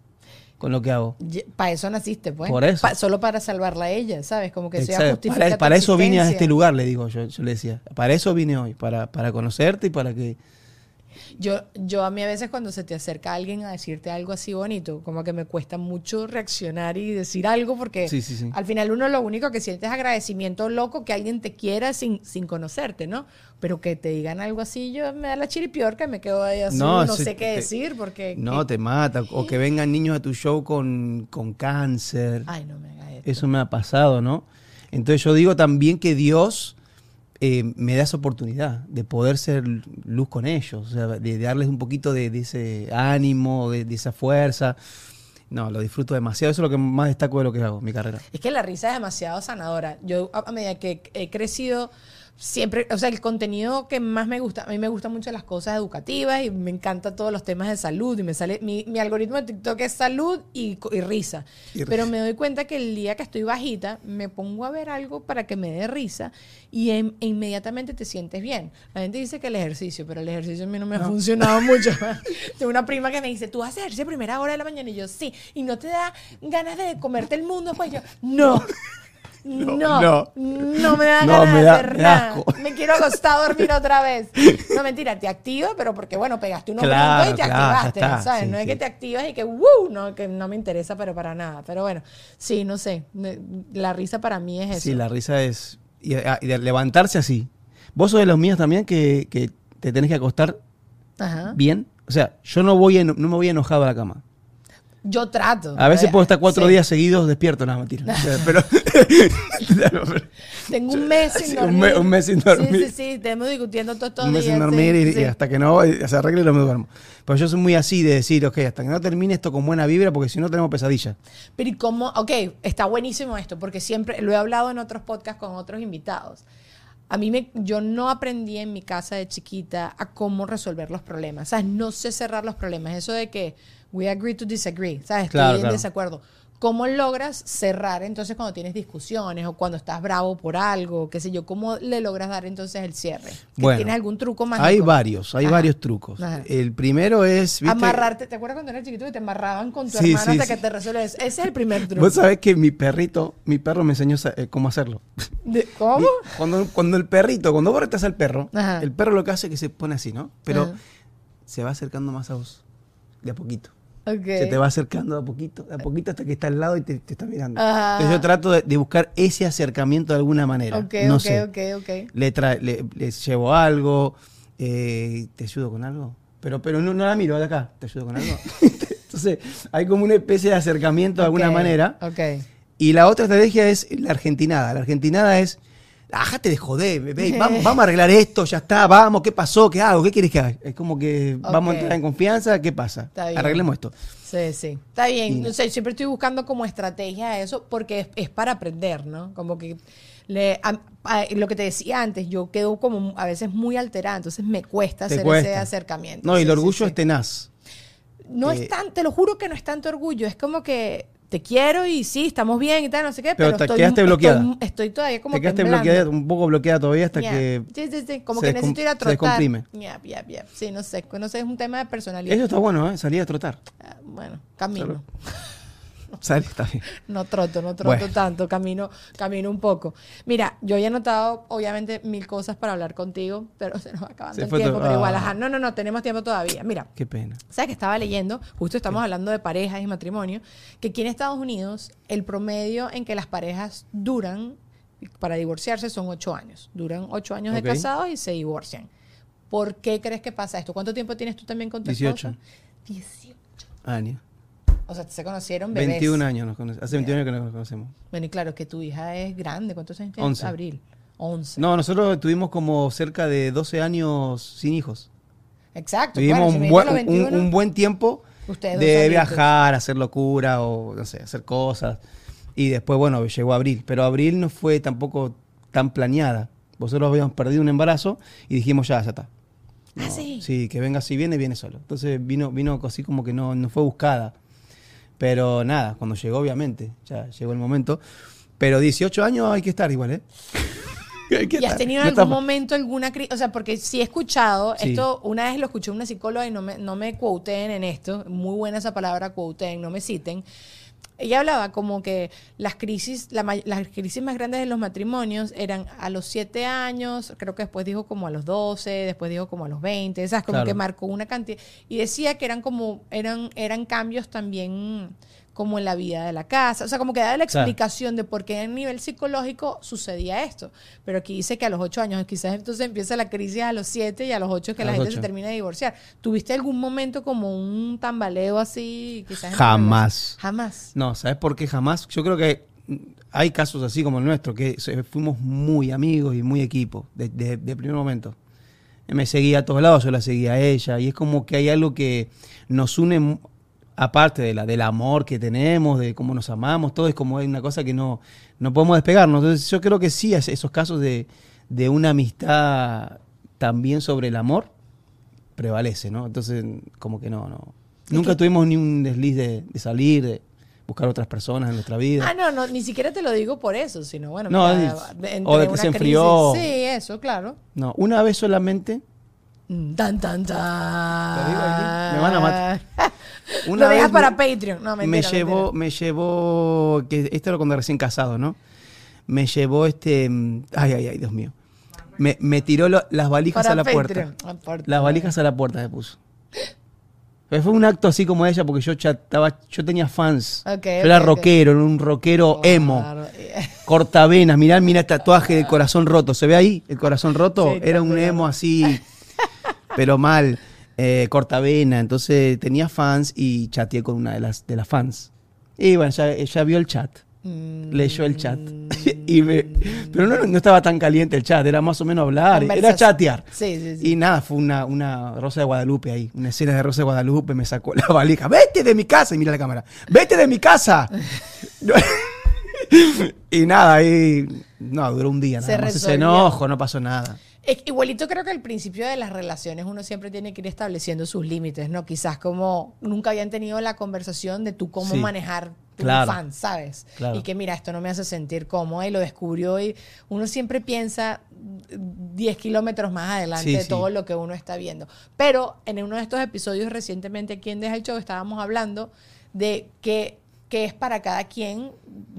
con lo que hago. Para eso naciste, pues. Por eso. Pa- solo para salvarla a ella, ¿sabes? Como que sea justifica Para, tu para eso vine a este lugar, le digo yo, yo le decía. Para eso vine hoy, para, para conocerte y para que... Yo, yo a mí a veces cuando se te acerca alguien a decirte algo así bonito, como que me cuesta mucho reaccionar y decir algo porque Sí, sí, sí. al final uno lo único que siente es agradecimiento loco que alguien te quiera sin, sin conocerte, ¿no? Pero que te digan algo así, yo me da la chiripiorca y me quedo ahí así, no, sé qué te- decir porque... No, te mata. O que vengan niños a tu show con, con cáncer. Ay, no me hagas esto. Eso me ha pasado, ¿no? Entonces yo digo también que Dios eh, me da esa oportunidad de poder ser luz con ellos, o sea, de, darles un poquito de, de ese ánimo, de, de esa fuerza. No, lo disfruto demasiado. Eso es lo que más destaco de lo que hago, mi carrera. Es que la risa es demasiado sanadora. Yo, a medida que he crecido, siempre, o sea, el contenido que más me gusta, a mí me gustan mucho las cosas educativas y me encantan todos los temas de salud. Y me sale, mi, mi algoritmo de TikTok es salud y, y risa. Y Pero me doy cuenta que el día que estoy bajita, me pongo a ver algo para que me dé risa y em- e inmediatamente te sientes bien. La gente dice que el ejercicio, pero el ejercicio a mí no me ha funcionado *laughs* mucho. Tengo una prima que me dice, tú haces ejercicio a primera hora de la mañana y yo, sí. Y no te da ganas de comerte el mundo, pues yo, no. *laughs* No, no, no. me da No, ganas me de da- hacer me nada. asco. Me quiero acostar a dormir otra vez. No, mentira, te activa, pero porque, bueno, pegaste unos Claro, y te claro, activaste, está, ¿sabes? sí, no es que te activas y que, ¡wow! No, que no me interesa, pero para nada. Pero bueno, sí, no sé. La risa para mí es eso. Sí, la risa es... Y, a- y de levantarse así. Vos sos de los míos también que, que te tenés que acostar Ajá. bien. O sea, yo no, voy en- no me voy enojado a la cama. Yo trato. A veces Eh, puedo estar cuatro sí. días seguidos despierto, no, mentira. O sea, pero, *laughs* Tengo un mes sin Sí, dormir. un mes- un mes sin dormir. Sí, sí, sí. Estamos discutiendo todos estos un mes días. sin sí, dormir y, hasta que no se arregle no me duermo. Pero yo soy muy así de decir, ok, hasta que no termine esto con buena vibra, porque si no tenemos pesadilla. Pero ¿y cómo? Ok, está buenísimo esto, porque siempre lo he hablado en otros podcasts con otros invitados. A mí me, yo no aprendí en mi casa de chiquita a cómo resolver los problemas. ¿Sabes? No sé cerrar los problemas. Eso de que we agree to disagree. ¿Sabes? Estoy Claro, en claro. desacuerdo. ¿Cómo logras cerrar entonces cuando tienes discusiones o cuando estás bravo por algo? ¿Qué sé yo? ¿Cómo le logras dar entonces el cierre? ¿Que Bueno, ¿Tienes algún truco mágico? Hay varios, hay Ajá. varios trucos. Ajá. El primero es, ¿viste? Amarrarte. ¿Te acuerdas cuando eras chiquito que te amarraban con tu Sí, hermano sí, hasta sí. que te resuelves? Ese es el primer truco. Vos sabés que mi perrito, mi perro me enseñó eh, cómo hacerlo. De- ¿Cómo? Cuando, cuando el perrito, cuando vos retás al perro, Ajá. el perro lo que hace es que se pone así, ¿no? Pero se va acercando más a vos. De a poquito. Se te va acercando de a poquito, a poquito hasta que está al lado y te, te está mirando. Ajá. Entonces yo trato de, de buscar ese acercamiento de alguna manera. Ok, no ok, sé. ok, ok. Le, tra- le, llevo algo, eh, ¿te ayudo con algo? Pero, pero no, no la miro de acá, ¿te ayudo con algo? *laughs* Entonces hay como una especie de acercamiento de alguna manera. Ok. Y la otra estrategia es la argentinada. La argentinada es, ájate de joder, bebé, *laughs* vamos, vamos a arreglar esto, ya está, vamos, ¿qué pasó? ¿Qué hago? ¿Qué quieres que haga? Es como que vamos a entrar en confianza, ¿qué pasa? Está bien. Arreglemos esto. Sí, sí. Está bien. No sé, siempre estoy buscando como estrategia eso porque es, es para aprender, ¿no? Como que le, a- a- lo que te decía antes, yo quedo como a veces muy alterada, entonces me cuesta Te hacer cuesta. ese acercamiento. No, y el sí, orgullo sí. es tenaz. No eh, es tan, te lo juro que no es tanto orgullo, es como que te quiero y sí, estamos bien y tal, no sé qué, Pero pero, te estoy, quedaste bloqueada. Estoy, todavía como Te quedaste temblando. bloqueada, un poco bloqueada todavía hasta que... Sí, sí, sí, como se que necesito ir a se trotar. descomprime. Ya, ya, ya. Sí, no sé, no sé, es un tema de personalidad. Eso está bueno, ¿eh? Salir a trotar. Ah, Bueno, camino. *laughs* Salir, está bien. No troto, no troto Bueno. tanto, camino, camino un poco. Mira, yo he anotado obviamente mil cosas para hablar contigo, pero se nos va acabando Se el tiempo, igual, ah. ajá, no, no, no, tenemos tiempo todavía. Mira, Qué pena. ¿sabes que estaba leyendo? Justo estamos hablando de parejas y matrimonio, que aquí en Estados Unidos el promedio en que las parejas duran para divorciarse son ocho años. Duran ocho años de casados y se divorcian. ¿Por qué crees que pasa esto? ¿Cuánto tiempo tienes tú también con tu 18. esposa? 18. Años. O sea, se conocieron bebés. 21 años nos conocemos. Hace 21 años que nos conocemos. Bueno, y claro, que tu hija es grande. ¿Cuántos años tiene? 11. Abril. 11. No, nosotros tuvimos como cerca de 12 años sin hijos. Exacto. Si un, buen, un- 21, un buen tiempo Ustedes de viajar, hacer locura o, no sé, hacer cosas. Y después, bueno, llegó abril. Pero abril no fue tampoco tan planeada. Vosotros habíamos perdido un embarazo y dijimos, ya, ya está. Ah, No, sí. Sí, que venga si viene, viene solo. Entonces vino, vino así como que no, no fue buscada. Pero nada, cuando llegó, obviamente, ya llegó el momento. Pero 18 años hay que estar igual, ¿eh? *laughs* Hay que ¿Y has tenido en algún momento alguna crisis? O sea, porque sí he escuchado, Sí. esto una vez lo escuché una psicóloga y no me, no me quoten en esto, muy buena esa palabra quoten, no me citen. Ella hablaba como que las crisis, la las crisis más grandes de los matrimonios eran a los 7 años, creo que después dijo como a los 12, después dijo como a los 20, esas como Claro. que marcó una cantidad. Y decía que eran como, eran, eran cambios también como en la vida de la casa. O sea, como que daba la explicación de por qué a nivel psicológico sucedía esto. Pero aquí dice que a los 8 años, quizás entonces empieza la crisis a los 7 y a los 8 es que A la gente se ocho. termina de divorciar. ¿Tuviste algún momento como un tambaleo así? Quizás Jamás. Jamás. No, ¿sabes por qué jamás? Yo creo que hay casos así como el nuestro, que fuimos muy amigos y muy equipo, de, de- de primer momento. Me seguía a todos lados, yo la seguía a ella, y es como que hay algo que nos une, aparte de la, del amor que tenemos, de cómo nos amamos, todo es como una cosa que no, no podemos despegarnos. Entonces yo creo que sí, es- esos casos de, de una amistad también sobre el amor prevalece, ¿no? Entonces, como que no, no. Nunca tuvimos ni un desliz de, de salir, de buscar otras personas en nuestra vida. Ah, no, no, ni siquiera te lo digo por eso, sino bueno, No, mira, es- o de que una se enfrió. crisis- Sí, eso, claro. No, una vez solamente, Tan, tan, tan. Lo digo aquí, me van a matar. *laughs* una lo dejas para me- Patreon. No, me mentira, llevó, mentira. me llevó, que esto era cuando recién casado, ¿no? Me llevó este, mm, ay, ay, ay, Dios mío. Me, me tiró lo- las valijas Para a la Patreon. puerta. Aparte. Las valijas a la puerta me puso. Pero fue un acto así como ella, porque yo ya estaba, yo tenía fans. Yo era rockero, era un rockero emo. *laughs* Claro. Cortavenas, mirá, mirá el tatuaje del corazón roto. ¿Se ve ahí el corazón roto? Sí, Era un emo así, *laughs* pero mal. Eh, cortavena. Entonces tenía fans y chateé con una de las, de las fans. Y bueno, ella, ella vio el chat. Mm. Leyó el chat. *laughs* y me- pero no, no estaba tan caliente el chat, era más o menos hablar. Era chatear. Sí, sí, sí. Y nada, fue una, una Rosa de Guadalupe ahí, una escena de Rosa de Guadalupe, me sacó la valija, vete de mi casa, y mira la cámara, vete de mi casa. *laughs* *laughs* y nada, ahí, no, duró un día, Se nada más ese resolvió. enojo, no pasó nada. Es igualito creo que al principio de las relaciones uno siempre tiene que ir estableciendo sus límites, ¿no? Quizás como nunca habían tenido la conversación de tú cómo Sí. manejar tu Claro. fan, ¿sabes? Claro. Y que mira, esto no me hace sentir cómodo y lo descubrió y uno siempre piensa 10 kilómetros más adelante Sí, de sí. todo lo que uno está viendo. Pero en uno de estos episodios recientemente aquí en Deja el Show estábamos hablando de que, que es para cada quien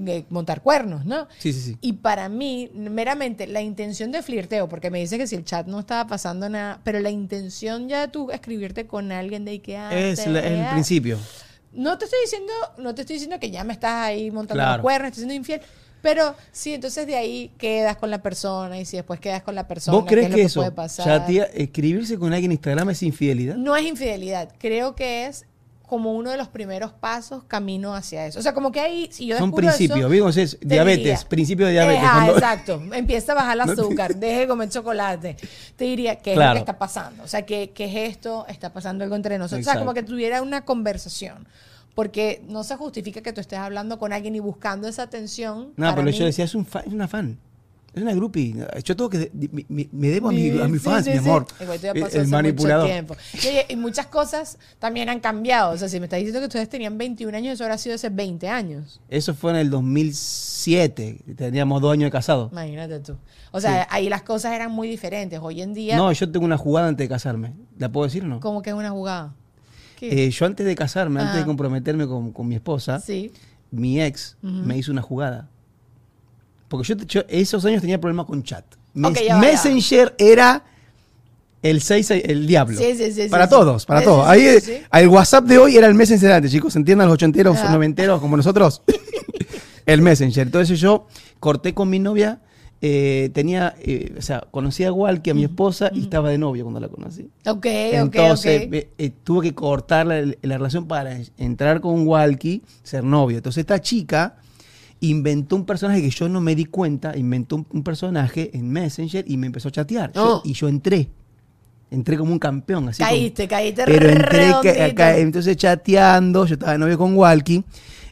eh, montar cuernos, ¿no? Sí, sí, sí. Y para mí, meramente la intención de flirteo, porque me dice que si el chat no estaba pasando nada, pero la intención ya de tú escribirte con alguien de que ah, Es la- el principio. No te estoy diciendo, no te estoy diciendo que ya me estás ahí montando Claro. cuernos, estás siendo infiel. Pero sí, entonces de ahí quedas con la persona y si después quedas con la persona, ¿Vos crees ¿qué es que, lo eso, puede pasar? chatea- escribirse con alguien en Instagram es infidelidad? No es infidelidad, creo que es como uno de los primeros pasos camino hacia eso. O sea, como que ahí, si yo Son principios, vimos es te diabetes, diría- principio de diabetes. Ajá, cuando- exacto. Empieza a bajar el azúcar, deje de comer chocolate. Te diría, ¿qué es lo Claro. que está pasando? O sea, ¿qué, qué es esto? ¿Está pasando algo entre nosotros? O sea, Exacto. como que tuviera una conversación. Porque no se justifica que tú estés hablando con alguien y buscando esa atención. No, pero mí- yo decía, es, un fa- es una fan. Es una groupie. Yo tengo que. Me, me- me debo a, mi- Sí, a mis sí, fans, sí, mi sí. amor. Igual tú ya El- pasó el hace manipulador. Mucho. Y, muchas cosas también han cambiado. O sea, si me estás diciendo que ustedes tenían 21 años, eso habrá sido hace 20 años. Eso fue en el 2007. Teníamos dos años de casado. Imagínate tú. O sea, ahí las cosas eran muy diferentes. Hoy en día, No, yo tengo una jugada antes de casarme. ¿La puedo decir o no? como que es una jugada. Eh, yo antes de casarme, antes de comprometerme con, con mi esposa, sí. mi ex me hizo una jugada. Porque yo, yo esos años tenía problemas con chat. Mes- Ok, Messenger era el 6, el diablo. Sí, sí, sí, para sí, todos, para Sí, todos. Ahí sí, el WhatsApp de hoy era el Messenger antes, chicos. ¿Entiendan los ochenteros, Ajá. noventeros como nosotros? *laughs* el Messenger. Entonces yo corté con mi novia. eh, tenía, eh, o sea, conocí a Walkie, a mi esposa, y estaba de novio cuando la conocí. Ok, ok, Entonces ok. eh, eh, tuve que cortar la, la relación para entrar con Walkie, ser novio. Entonces esta chica inventó un personaje que yo no me di cuenta, inventó un, un personaje en Messenger y me empezó a chatear. Yo- Oh. y yo entré. Entré como un campeón, así como- Caíste, caíste pero entré ca- acá, entonces chateando, yo estaba de novio con Walkie.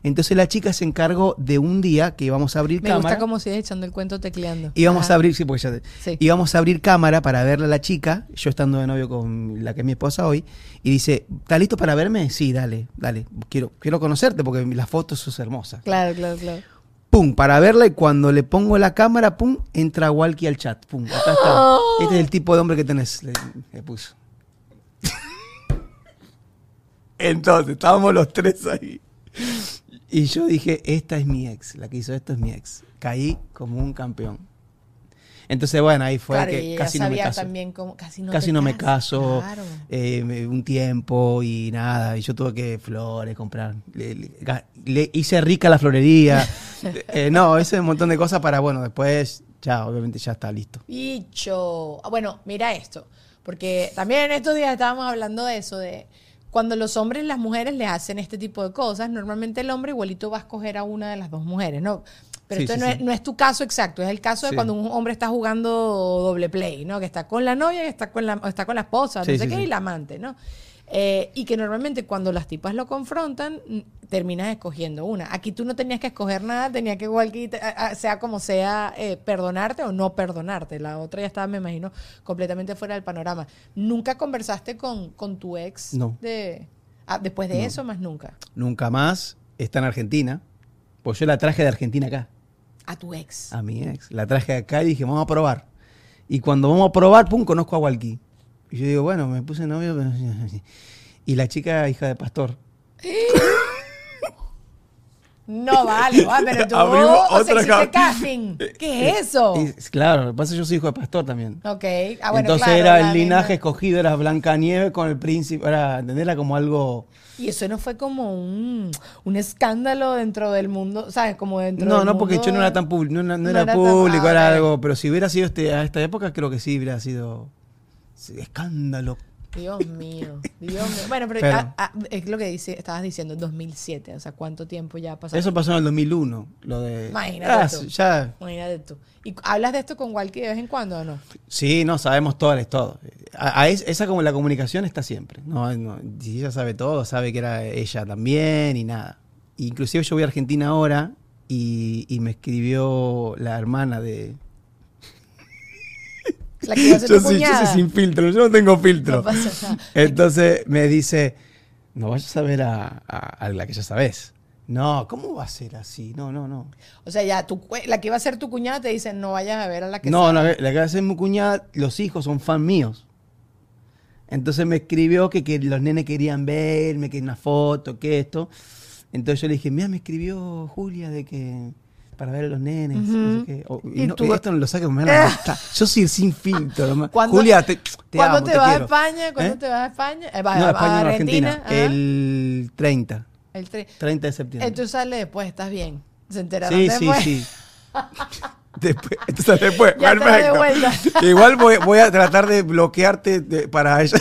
Entonces la chica se encargó de un día que íbamos a abrir Me cámara. gusta cómo sigues echando el cuento tecleando. Íbamos Ajá. a abrir, sí, porque ya- Sí. íbamos a abrir cámara para verle a la chica, yo estando de novio con la que es mi esposa hoy, y dice, ¿estás listo para verme? Sí, dale, dale, quiero, quiero conocerte porque las fotos son hermosas. Claro, claro, claro. Pum, para verla y cuando le pongo la cámara, pum, entra Walkie al chat. Pum, acá está. Este es el tipo de hombre que tenés, le, le puso. *laughs* Entonces, estábamos los tres ahí. Y yo dije, esta es mi ex, la que hizo esto es mi ex. Caí como un campeón. Entonces, bueno, ahí fue claro, que casi no me sabía caso. también cómo casi no casi te no me caso, eh, un tiempo y nada, y yo tuve que flores, comprar, le, le- ga- le hice rica la florería, *laughs* Eh, no, un montón de cosas para, bueno, después ya, obviamente ya está listo. Bicho. Ah, Bueno, mira esto. Porque también en estos días estábamos hablando de eso, de cuando los hombres y las mujeres le hacen este tipo de cosas, normalmente el hombre igualito va a escoger a una de las dos mujeres, ¿no? Pero Sí, esto sí, no. Es, no es tu caso exacto, es el caso de cuando un hombre está jugando doble play, ¿no? Que está con la novia, que está con la, o está con la esposa, no sé qué, y la amante, ¿no? Eh, y que normalmente cuando las tipas lo confrontan, terminas escogiendo una. Aquí tú no tenías que escoger nada, tenía que igual que, sea como sea, eh, perdonarte o no perdonarte. La otra ya estaba, me imagino, completamente fuera del panorama. ¿Nunca conversaste con, con tu ex? No. De, ah, después de eso, más nunca. Nunca más está en Argentina, pues yo la traje de Argentina acá, A tu ex. a mi ex, la traje acá y dije, vamos a probar. Y cuando vamos a probar, pum, conozco a Walkie. Y yo digo, bueno, me puse novio, pero... *laughs* Y la chica, hija de pastor. *gasps* *laughs* No, vale, vale, pero *laughs* tú, Abrimos o sea, otra hiciste cam- casting. ¿Qué es eso? Y, claro, lo que pasa es que yo soy hijo de pastor también. Ok. Ah, bueno, Entonces claro, era el linaje misma. escogido, era Blanca Nieve con el príncipe, era, ¿entendés? Era como algo... Y eso no fue como un, un escándalo dentro del mundo, ¿sabes? Como dentro No, del no, porque mundo- yo no era tan público, no, no- no No era era tan- público, ah, era algo, pero si hubiera sido este, a esta época, creo que sí hubiera sido escándalo. Dios mío, Dios mío. Bueno, pero, Pero- ah, ah, es lo que dice, estabas diciendo, 2007, o sea, ¿cuánto tiempo ya ha pasado? Eso pasó en el 2001, lo de... Imagínate Ah, tú. ya, Imagínate tú. ¿Y hablas de esto con Walkie de vez en cuando o no? sí, no, sabemos todo, es todo. A, a es- esa como la comunicación está siempre, no, no, si ella sabe todo, sabe que era ella también y nada. Inclusive yo voy a Argentina ahora y, y me escribió la hermana de... La que Yo sí, yo soy sin filtro, yo no tengo filtro. No pasa nada. Entonces me dice, no vayas a ver a, a- a la que ya sabes. No, ¿cómo va a ser así? No, no, no. O sea, ya tu, la que iba a ser tu cuñada te dice, no vayas a ver a la que No, sabe". no, la que va a ser mi cuñada, los hijos son fan míos. Entonces me escribió que, que los nenes querían verme, que una foto, que esto. Entonces yo le dije, mira, me escribió Julia de que para ver a los nenes. no sé qué. O- y Y no, tú- esto no lo saques, me van a *laughs* matar. Yo soy sin filtro. nomás. ¿Cuándo- Julia, te, te ¿Cuándo amo, te, te vas a. España? ¿Cuándo ¿Eh? te vas a España? Eh, No, a, España, a Argentina. El 30. El tre- 30 de septiembre. Entonces sale después, estás bien. Se enteraron Sí, sí, después. sí. *laughs* Después, entonces después, Ya de. Igual voy, voy a tratar de bloquearte de- para ella.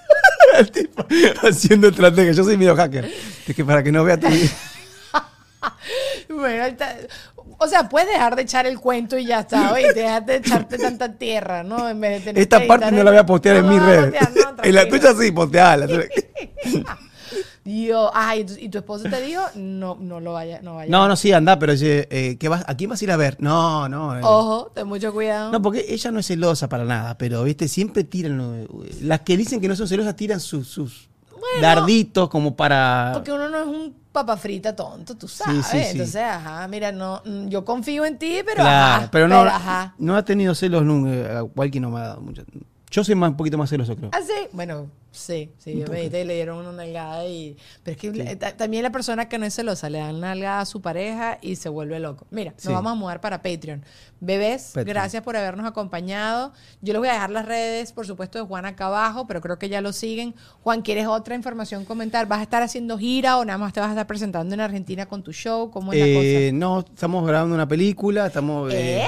*laughs* El tipo haciendo estrategia. Yo soy medio hacker. Es que para que no vea tu Bueno. O sea, puedes dejar de echar el cuento y ya está, oye, dejar de echarte tanta tierra, ¿no? En vez de tener Esta parte no la voy a postear No en a redes. postear, no, *laughs* en la tuya sí, posteala. *laughs* Dios, ay, ¿y tu- esposo te dijo, no, no lo vaya, no vaya. No, no, sí, anda, pero eh, ¿qué vas, ¿a quién vas a ir a ver? No, no. eh. Ojo, ten mucho cuidado. No, porque ella no es celosa para nada, pero, viste, siempre tiran. lo- Las que dicen que no son celosas tiran sus, sus darditos como para. Porque uno no es un papa frita tonto, tú sabes. sí, sí. Entonces, ajá, mira, no, mm, yo confío en ti, pero Claro, ajá. pero no, ajá. no ha tenido celos nunca. Walkie no me ha dado mucho. Yo soy más, un poquito más celoso, creo. ¿Ah, sí? Bueno, sí, sí, yo me que le dieron una nalgada y... Pero es que también la persona que no es celosa le dan nalgada a su pareja y se vuelve loco. Mira, Sí. nos vamos a mudar para Patreon. Bebés, Patreon. gracias por habernos acompañado. Yo les voy a dejar las redes, por supuesto, de Juan acá abajo, pero creo que ya lo siguen. Juan, ¿quieres otra información comentar? ¿Vas a estar haciendo gira o nada más te vas a estar presentando en Argentina con tu show? ¿Cómo es Eh, la no, estamos grabando una película, estamos eh, ¡Eh!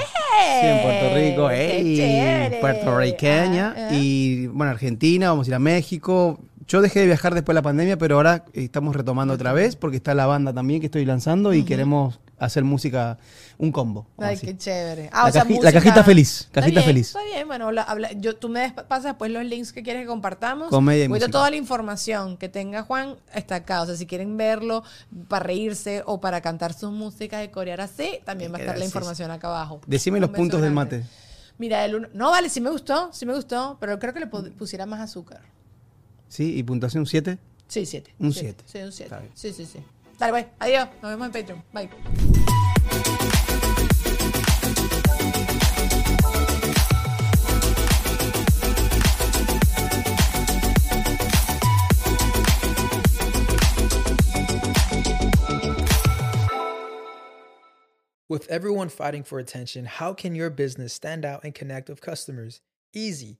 Sí, en Puerto Rico, ¡Qué ey, puertorriqueña, Ah, ah. y bueno, Argentina, vamos a ir a México. Yo dejé de viajar después de la pandemia, pero ahora estamos retomando otra vez porque está la banda también que estoy lanzando y queremos hacer música, un combo. Ay, así. qué chévere. Ah, La o sea, caji- la cajita feliz, Está cajita bien, feliz. Está bien, bueno, habla- habla- yo, tú me pasas después los links que quieres que compartamos. Comedia y música. toda la información que tenga Juan está acá. O sea, si quieren verlo para reírse o para cantar sus músicas y corear así, también va a estar la información acá abajo. Decime los puntos del mate. Mira, el uno, no vale, sí me gustó, sí me gustó, pero creo que le pu- pusiera más azúcar. ¿Sí? ¿Y puntuación 7? Sí, siete. Un siete. siete. Sí, un siete. Está bien. Sí, sí, sí. Dale, bye. Adiós. Nos vemos en Patreon. Bye. With everyone fighting for attention, how can your business stand out and connect with customers? Easy.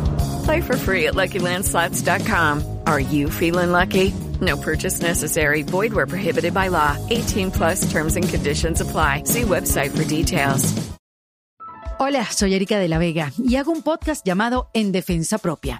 Play for free at LuckyLandSlots.com. Are you feeling lucky? No purchase necessary. Void where prohibited by law. 18 plus terms and conditions apply. See website for details. Hola, soy Erika de la Vega y hago un podcast llamado En Defensa Propia,